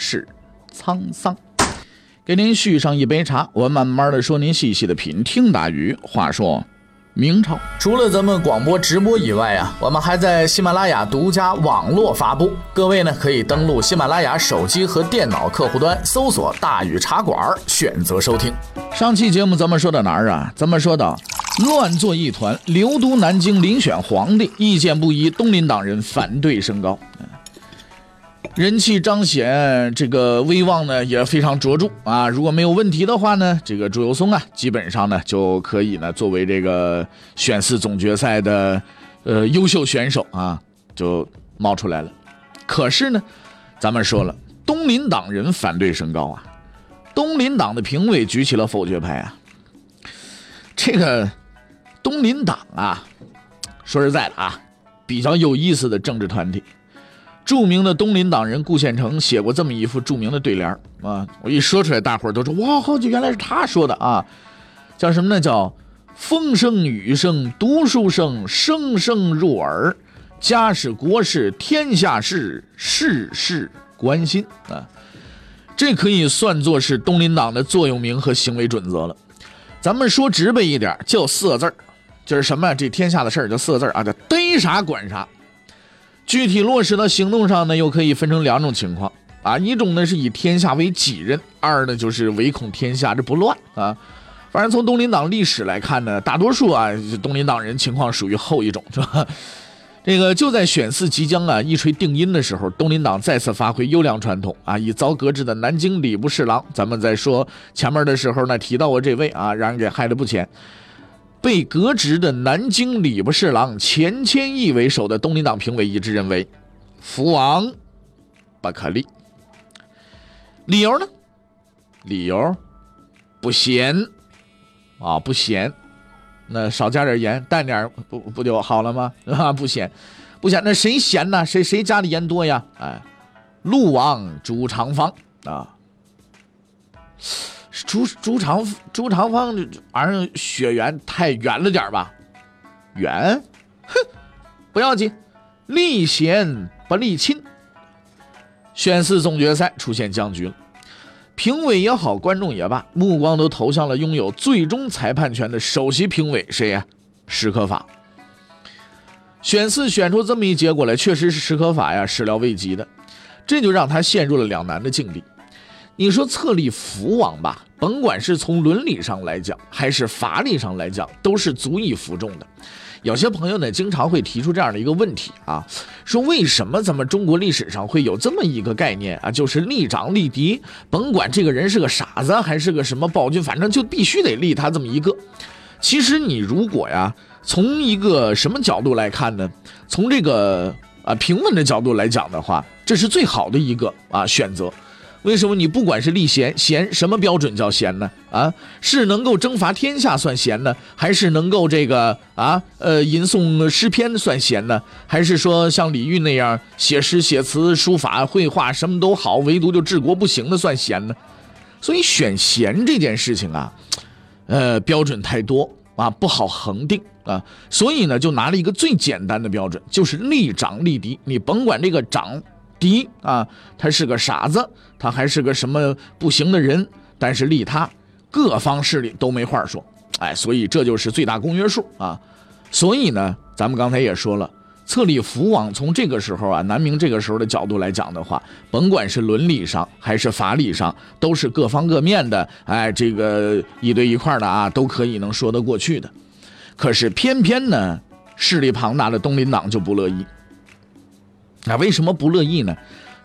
是沧桑。给您续上一杯茶，我慢慢的说，您细细的品。听大禹话说，明朝除了咱们广播直播以外啊，我们还在喜马拉雅独家网络发布。各位呢，可以登录喜马拉雅手机和电脑客户端，搜索“大禹茶馆”，选择收听。上期节目咱们说到哪儿啊？咱们说到。乱作一团，流都南京遴选皇帝，意见不一，东林党人反对升高，人气彰显，这个威望呢也非常卓著啊。如果没有问题的话呢，这个朱由崧啊，基本上呢就可以呢作为这个选四总决赛的呃优秀选手啊，就冒出来了。可是呢，咱们说了，东林党人反对升高啊，东林党的评委举起了否决牌啊，这个。东林党啊，说实在的啊，比较有意思的政治团体。著名的东林党人顾宪成写过这么一副著名的对联啊，我一说出来，大伙儿都说哇，好，原来是他说的啊，叫什么呢？叫风声雨声读书声，声声入耳，家事国事天下事，事事关心啊。这可以算作是东林党的座右铭和行为准则了。咱们说直白一点，就四个字儿。就是什么？这天下的事儿就四个字啊，叫逮啥管啥。具体落实到行动上呢，又可以分成两种情况啊。一种呢是以天下为己任，二呢就是唯恐天下这不乱啊。反正从东林党历史来看呢，大多数啊东林党人情况属于后一种，是吧？这个就在选四即将啊一锤定音的时候，东林党再次发挥优良传统啊，以遭革职的南京礼部侍郎，咱们在说前面的时候呢提到过这位啊，让人给害得不浅。被革职的南京礼部侍郎钱谦益为首的东林党评委一致认为，福王不可立。理由呢？理由不咸啊，不咸。那少加点盐，淡点不不就好了吗？啊，不咸，不咸。那谁咸呢？谁谁家的盐多呀？哎，陆王朱长方啊。朱朱长朱长方这玩意儿血缘太远了点吧？远，哼，不要紧，立贤不立亲。选四总决赛出现僵局了，评委也好，观众也罢，目光都投向了拥有最终裁判权的首席评委谁呀？史可法。选四选出这么一结果来，确实是史可法呀始料未及的，这就让他陷入了两难的境地。你说册立福王吧？甭管是从伦理上来讲，还是法理上来讲，都是足以服众的。有些朋友呢，经常会提出这样的一个问题啊，说为什么咱们中国历史上会有这么一个概念啊，就是立长立嫡，甭管这个人是个傻子还是个什么暴君，反正就必须得立他这么一个。其实你如果呀，从一个什么角度来看呢？从这个啊平稳的角度来讲的话，这是最好的一个啊选择。为什么你不管是立贤贤什么标准叫贤呢？啊，是能够征伐天下算贤呢，还是能够这个啊呃吟诵诗篇算贤呢？还是说像李煜那样写诗写词书法绘画什么都好，唯独就治国不行的算贤呢？所以选贤这件事情啊，呃标准太多啊，不好恒定啊。所以呢，就拿了一个最简单的标准，就是立长立嫡。你甭管这个长。第一啊，他是个傻子，他还是个什么不行的人，但是利他，各方势力都没话说，哎，所以这就是最大公约数啊。所以呢，咱们刚才也说了，册立福王，从这个时候啊，南明这个时候的角度来讲的话，甭管是伦理上还是法理上，都是各方各面的，哎，这个一对一块的啊，都可以能说得过去的。可是偏偏呢，势力庞大的东林党就不乐意。那为什么不乐意呢？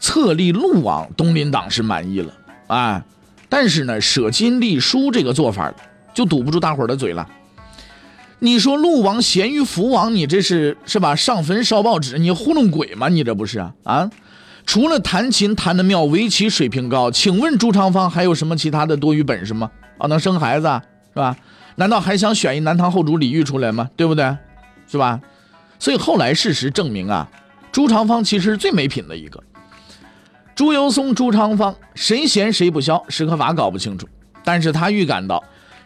册立陆王，东林党是满意了啊，但是呢，舍金立书这个做法就堵不住大伙儿的嘴了。你说陆王咸于福王，你这是是吧？上坟烧报纸，你糊弄鬼吗？你这不是啊？啊，除了弹琴弹得妙，围棋水平高，请问朱长方还有什么其他的多余本事吗？啊，能生孩子，是吧？难道还想选一南唐后主李煜出来吗？对不对？是吧？所以后来事实证明啊，朱长方其实是最没品的一个。朱由崧、朱长方谁贤谁不肖，史可法搞不清楚。但是他预感到，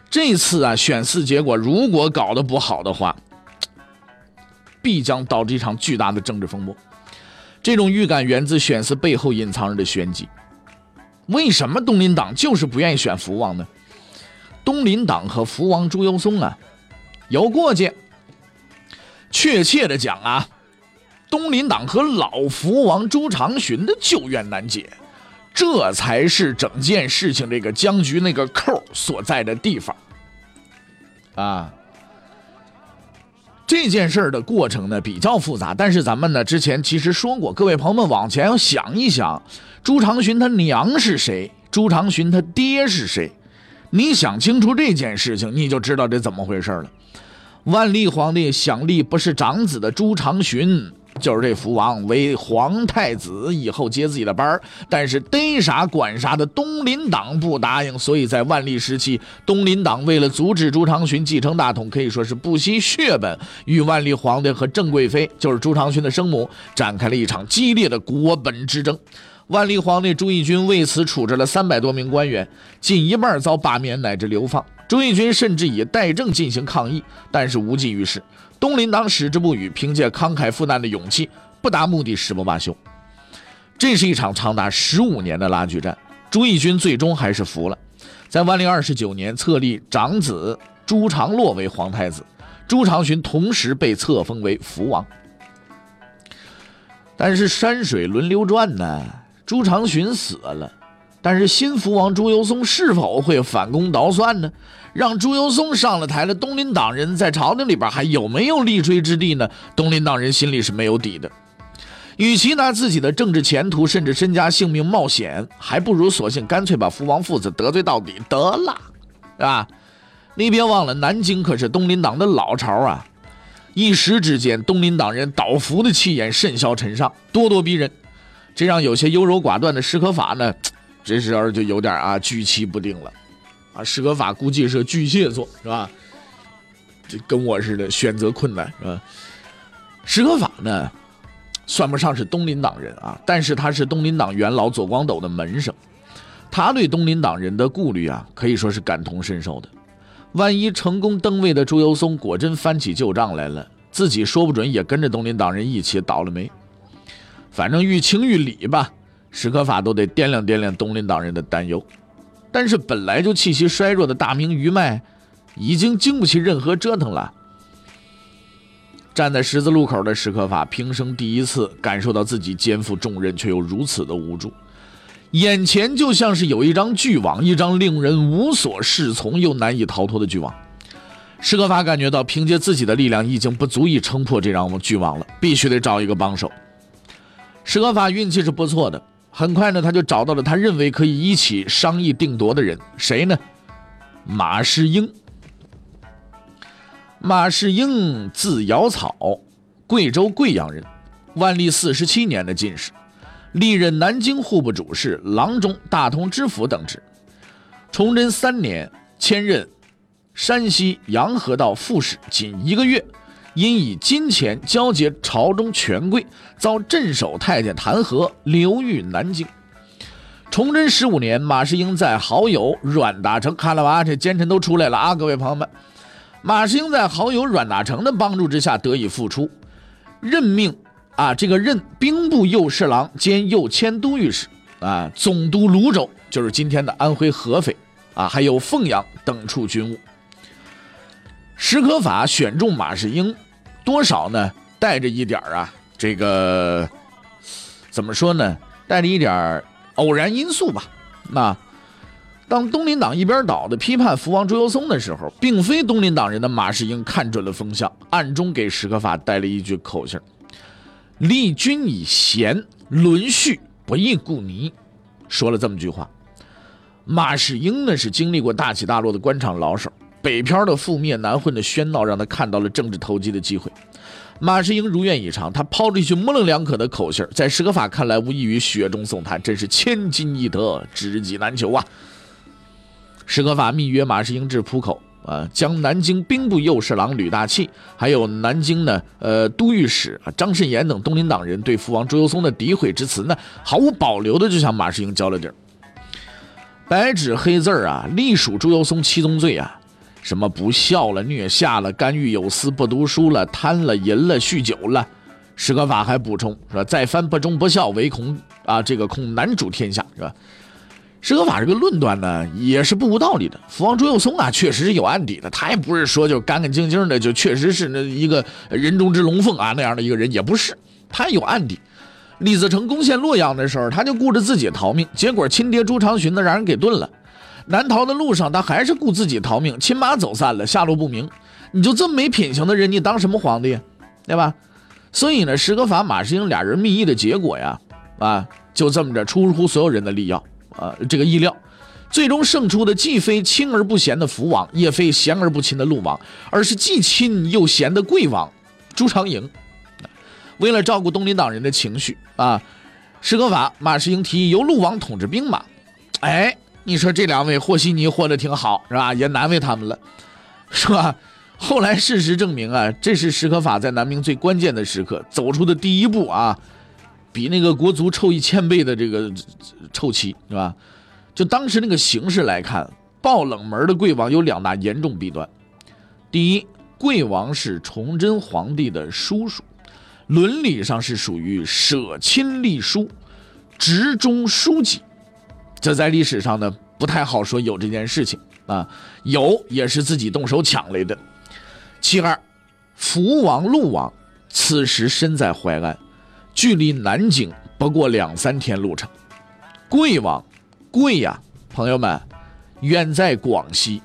这次啊选嗣结果如果搞得不好的话，必将导致一场巨大的政治风波。这种预感源自选嗣背后隐藏着的玄机。为什么东林党就是不愿意选福王呢？东林党和福王朱由崧啊有过节。确切的讲啊，东林党和老福王朱长洵的旧怨难解。这才是整件事情这个僵局那个扣所在的地方，啊，这件事儿的过程呢比较复杂，但是咱们呢之前其实说过，各位朋友们往前要想一想，朱长洵他娘是谁，朱长洵他爹是谁，你想清楚这件事情，你就知道这怎么回事了。万历皇帝想立不是长子的朱长洵。就是这福王为皇太子，以后接自己的班儿，但是逮啥管啥的东林党不答应，所以在万历时期，东林党为了阻止朱长洵继承大统，可以说是不惜血本，与万历皇帝和郑贵妃，就是朱长洵的生母，展开了一场激烈的国本之争。万历皇帝朱翊钧为此处置了三百多名官员，近一半遭罢免乃至流放。朱翊钧甚至以代政进行抗议，但是无济于事。东林党矢志不渝，凭借慷慨赴难的勇气，不达目的誓不罢休。这是一场长达十五年的拉锯战，朱翊钧最终还是服了。在万历二十九年，册立长子朱常洛为皇太子，朱长洵同时被册封为福王。但是山水轮流转呢，朱长洵死了。但是新福王朱由崧是否会反攻倒算呢？让朱由崧上了台了，东林党人在朝廷里边还有没有立锥之地呢？东林党人心里是没有底的。与其拿自己的政治前途甚至身家性命冒险，还不如索性干脆把福王父子得罪到底得了，是吧？你别忘了，南京可是东林党的老巢啊！一时之间，东林党人倒伏的气焰甚嚣尘上，咄咄逼人，这让有些优柔寡断的史可法呢。这时候就有点啊举棋不定了，啊，史可法估计是巨蟹座是吧？这跟我似的，选择困难是吧？史可法呢，算不上是东林党人啊，但是他是东林党元老左光斗的门生，他对东林党人的顾虑啊，可以说是感同身受的。万一成功登位的朱由崧果真翻起旧账来了，自己说不准也跟着东林党人一起倒了霉。反正于情于理吧。史可法都得掂量掂量东林党人的担忧，但是本来就气息衰弱的大明余脉，已经经不起任何折腾了。站在十字路口的史可法，平生第一次感受到自己肩负重任却又如此的无助，眼前就像是有一张巨网，一张令人无所适从又难以逃脱的巨网。史可法感觉到，凭借自己的力量已经不足以撑破这张巨网了，必须得找一个帮手。史可法运气是不错的。很快呢，他就找到了他认为可以一起商议定夺的人，谁呢？马士英。马士英字尧草，贵州贵阳人，万历四十七年的进士，历任南京户部主事、郎中、大同知府等职。崇祯三年迁任山西洋河道副使，仅一个月。因以金钱交结朝中权贵，遭镇守太监弹劾，流寓南京。崇祯十五年，马士英在好友阮大铖看了吧，这奸臣都出来了啊！各位朋友们，马士英在好友阮大铖的帮助之下得以复出，任命啊，这个任兵部右侍郎兼右迁都御史啊，总督泸州，就是今天的安徽合肥啊，还有凤阳等处军务。史可法选中马士英。多少呢？带着一点啊，这个怎么说呢？带着一点偶然因素吧。那当东林党一边倒的批判福王朱由崧的时候，并非东林党人的马士英看准了风向，暗中给史可法带了一句口信立君以贤，伦序不亦故泥。”说了这么句话。马士英呢，是经历过大起大落的官场老手。北漂的覆灭、南混的喧闹，让他看到了政治投机的机会。马士英如愿以偿，他抛了一句模棱两可的口信在史可法看来无异于雪中送炭，真是千金易得，知己难求啊！史可法密约马士英至浦口，啊，将南京兵部右侍郎吕大器，还有南京呢，呃，都御史张慎言等东林党人对福王朱由崧的诋毁之词呢，毫无保留的就向马士英交了底儿。白纸黑字啊，隶属朱由崧七宗罪啊。什么不孝了、虐下了、干预有司、不读书了、贪了、淫了、酗酒了？史可法还补充说：“再犯不忠不孝，唯恐啊，这个恐难主天下，是吧？”史可法这个论断呢，也是不无道理的。福王朱佑松啊，确实是有案底的，他也不是说就干干净净的，就确实是那一个人中之龙凤啊那样的一个人，也不是，他有案底。李自成攻陷洛阳的时候，他就顾着自己逃命，结果亲爹朱长洵呢，让人给炖了。难逃的路上，他还是顾自己逃命，亲妈走散了，下落不明。你就这么没品行的人，你当什么皇帝，对吧？所以呢，石可法、马士英俩人密议的结果呀，啊，就这么着出乎所有人的意料啊，这个意料，最终胜出的既非亲而不贤的福王，也非贤而不亲的陆王，而是既亲又贤的贵王朱长营。为了照顾东林党人的情绪啊，石可法、马士英提议由陆王统治兵马，哎。你说这两位和稀泥和得挺好，是吧？也难为他们了，是吧？后来事实证明啊，这是史可法在南明最关键的时刻走出的第一步啊，比那个国足臭一千倍的这个臭棋，是吧？就当时那个形势来看，爆冷门的贵王有两大严重弊端：第一，贵王是崇祯皇帝的叔叔，伦理上是属于舍亲立叔，直中书记。这在历史上呢不太好说有这件事情啊，有也是自己动手抢来的。其二，福王陆王此时身在淮安，距离南京不过两三天路程。贵王，贵呀，朋友们，远在广西，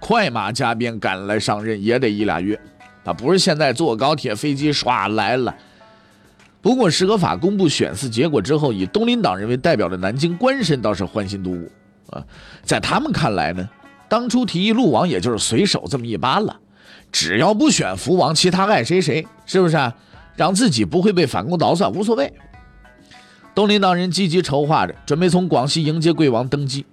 快马加鞭赶来上任也得一俩月，啊不是现在坐高铁飞机唰来了。不过，史可法公布选嗣结果之后，以东林党人为代表的南京官绅倒是欢欣鼓舞啊。在他们看来呢，当初提议陆王也就是随手这么一搬了，只要不选福王，其他爱谁谁，是不是啊？让自己不会被反攻倒算无所谓。东林党人积极筹划着，准备从广西迎接贵王登基。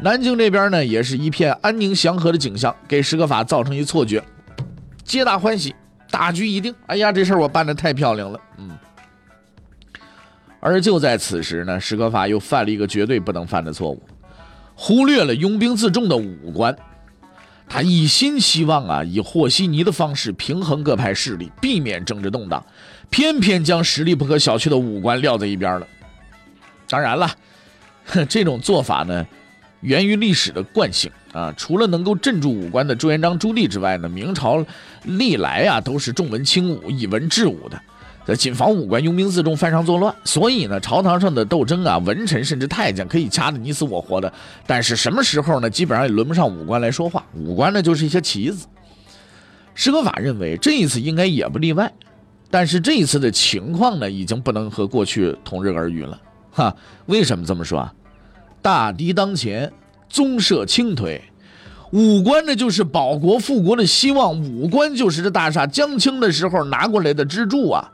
南京这边呢，也是一片安宁祥和的景象，给史可法造成一错觉，皆大欢喜，大局已定。哎呀，这事儿我办的太漂亮了，嗯。而就在此时呢，史可法又犯了一个绝对不能犯的错误，忽略了拥兵自重的武官。他一心希望啊，以和稀泥的方式平衡各派势力，避免政治动荡，偏偏将实力不可小觑的武官撂在一边了。当然了，这种做法呢，源于历史的惯性啊。除了能够镇住武官的朱元璋、朱棣之外呢，明朝历来啊都是重文轻武、以文治武的。谨防武官拥兵自重犯上作乱，所以呢，朝堂上的斗争啊，文臣甚至太监可以掐得你死我活的，但是什么时候呢？基本上也轮不上武官来说话，武官呢就是一些棋子。施可法认为这一次应该也不例外，但是这一次的情况呢，已经不能和过去同日而语了。哈，为什么这么说啊？大敌当前，宗社倾颓，武官呢就是保国复国的希望，武官就是这大厦将倾的时候拿过来的支柱啊。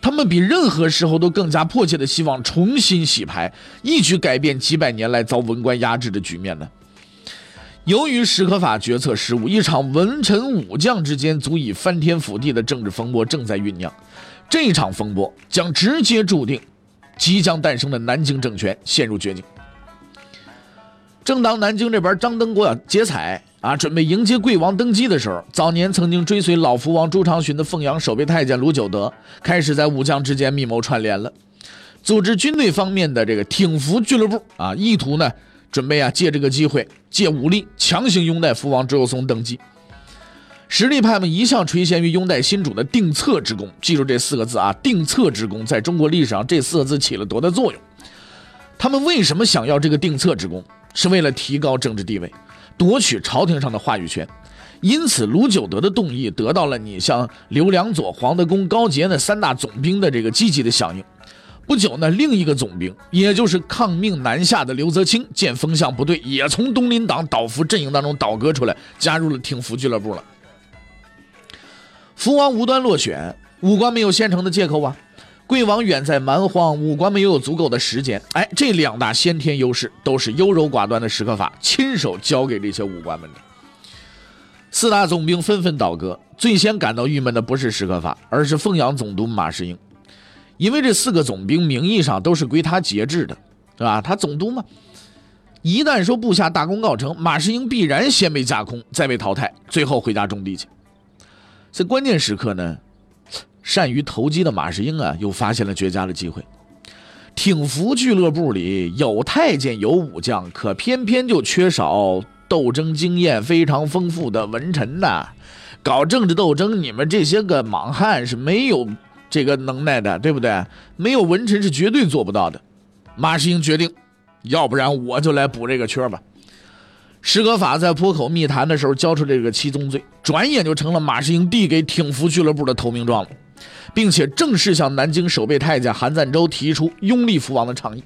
他们比任何时候都更加迫切的希望重新洗牌，一举改变几百年来遭文官压制的局面呢。由于史可法决策失误，一场文臣武将之间足以翻天覆地的政治风波正在酝酿。这场风波将直接注定即将诞生的南京政权陷入绝境。正当南京这边张灯过结彩。啊，准备迎接贵王登基的时候，早年曾经追随老福王朱长洵的凤阳守备太监卢九德，开始在武将之间密谋串联了，组织军队方面的这个挺福俱乐部啊，意图呢，准备啊借这个机会，借武力强行拥戴福王朱由崧登基。实力派们一向垂涎于拥戴新主的定策之功，记住这四个字啊，定策之功，在中国历史上这四个字起了多大作用？他们为什么想要这个定策之功？是为了提高政治地位。夺取朝廷上的话语权，因此卢九德的动议得到了你像刘良佐、黄德功、高杰那三大总兵的这个积极的响应。不久呢，另一个总兵，也就是抗命南下的刘泽清，见风向不对，也从东林党倒伏阵营当中倒戈出来，加入了挺服俱乐部了。福王无端落选，武官没有现成的借口啊。贵王远在蛮荒，武官没有足够的时间。哎，这两大先天优势都是优柔寡断的史可法亲手交给这些武官们的。四大总兵纷纷倒戈，最先感到郁闷的不是史可法，而是凤阳总督马士英，因为这四个总兵名义上都是归他节制的，对吧？他总督嘛，一旦说部下大功告成，马士英必然先被架空，再被淘汰，最后回家种地去。在关键时刻呢？善于投机的马士英啊，又发现了绝佳的机会。挺服俱乐部里有太监有武将，可偏偏就缺少斗争经验非常丰富的文臣呐。搞政治斗争，你们这些个莽汉是没有这个能耐的，对不对？没有文臣是绝对做不到的。马士英决定，要不然我就来补这个缺吧。史可法在坡口密谈的时候交出这个七宗罪，转眼就成了马士英递给挺服俱乐部的投名状了。并且正式向南京守备太监韩赞周提出拥立福王的倡议。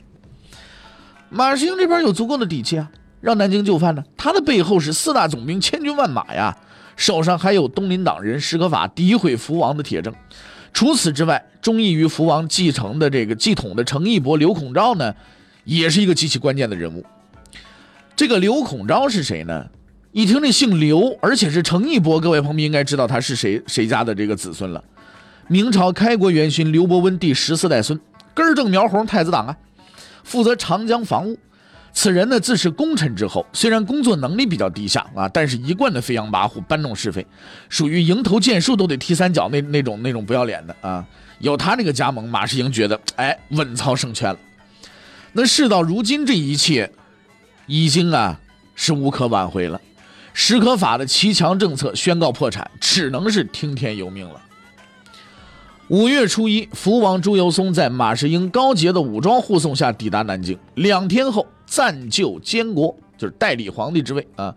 马士英这边有足够的底气啊，让南京就范呢。他的背后是四大总兵千军万马呀，手上还有东林党人史可法诋毁福王的铁证。除此之外，忠义于福王继承的这个继统的程义伯刘孔昭呢，也是一个极其关键的人物。这个刘孔昭是谁呢？一听这姓刘，而且是程义伯，各位朋友应该知道他是谁谁家的这个子孙了。明朝开国元勋刘伯温第十四代孙，根正苗红太子党啊，负责长江防务。此人呢自是功臣之后，虽然工作能力比较低下啊，但是一贯的飞扬跋扈、搬弄是非，属于迎头见树都得踢三脚那那种那种不要脸的啊。有他这个加盟，马士英觉得哎稳操胜券了。那事到如今，这一切已经啊是无可挽回了。史可法的骑墙政策宣告破产，只能是听天由命了。五月初一，福王朱由崧在马士英高洁的武装护送下抵达南京。两天后，暂就监国，就是代理皇帝之位啊。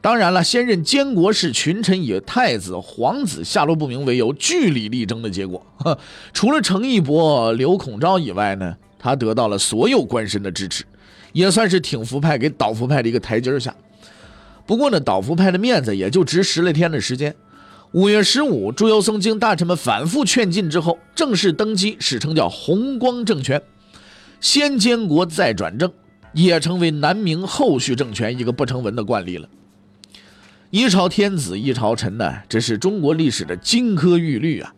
当然了，先任监国是群臣以太子、皇子下落不明为由据理力争的结果。除了程义伯、刘孔昭以外呢，他得到了所有官绅的支持，也算是挺福派给倒福派的一个台阶下。不过呢，倒福派的面子也就值十来天的时间。五月十五，朱由崧经大臣们反复劝进之后，正式登基，史称叫弘光政权，先监国再转正，也成为南明后续政权一个不成文的惯例了。一朝天子一朝臣呢，这是中国历史的金科玉律啊。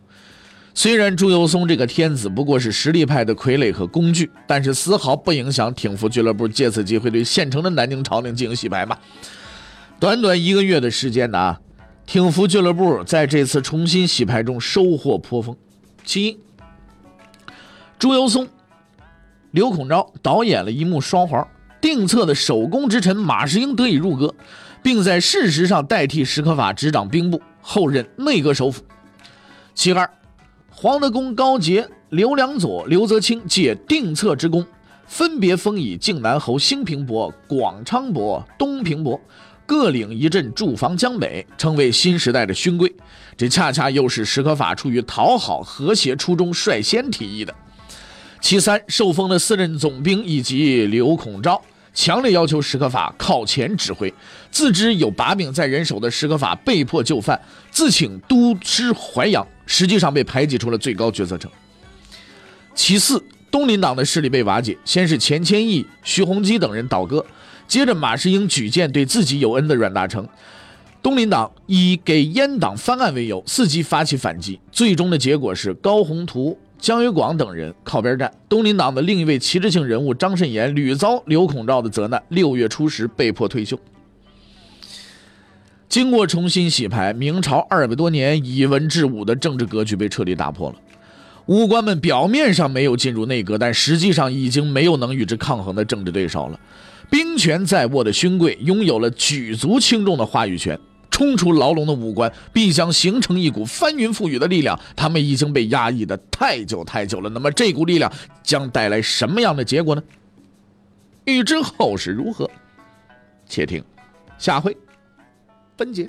虽然朱由崧这个天子不过是实力派的傀儡和工具，但是丝毫不影响挺服俱乐部借此机会对现成的南京朝廷进行洗牌嘛。短短一个月的时间呢。挺服俱乐部在这次重新洗牌中收获颇丰。其一，朱由崧、刘孔昭导演了一幕双簧，定策的守功之臣马士英得以入阁，并在事实上代替史可法执掌兵部，后任内阁首辅。其二，黄德功、高杰、刘良佐、刘泽清借定策之功，分别封以靖南侯、兴平伯、广昌伯、东平伯。各领一镇驻防江北，成为新时代的勋贵。这恰恰又是史可法出于讨好和谐初衷率先提议的。其三，受封的四任总兵以及刘孔昭，强烈要求史可法靠前指挥。自知有把柄在人手的史可法被迫就范，自请督师淮阳，实际上被排挤出了最高决策层。其四，东林党的势力被瓦解，先是钱谦益、徐弘基等人倒戈。接着，马士英举荐对自己有恩的阮大铖，东林党以给阉党翻案为由，伺机发起反击。最终的结果是高宏图、姜维广等人靠边站，东林党的另一位旗帜性人物张慎言屡遭刘孔昭的责难，六月初时被迫退休。经过重新洗牌，明朝二百多年以文治武的政治格局被彻底打破了。武官们表面上没有进入内阁，但实际上已经没有能与之抗衡的政治对手了。兵权在握的勋贵拥有了举足轻重的话语权，冲出牢笼的武官必将形成一股翻云覆雨的力量。他们已经被压抑的太久太久了。那么这股力量将带来什么样的结果呢？欲知后事如何，且听下回分解。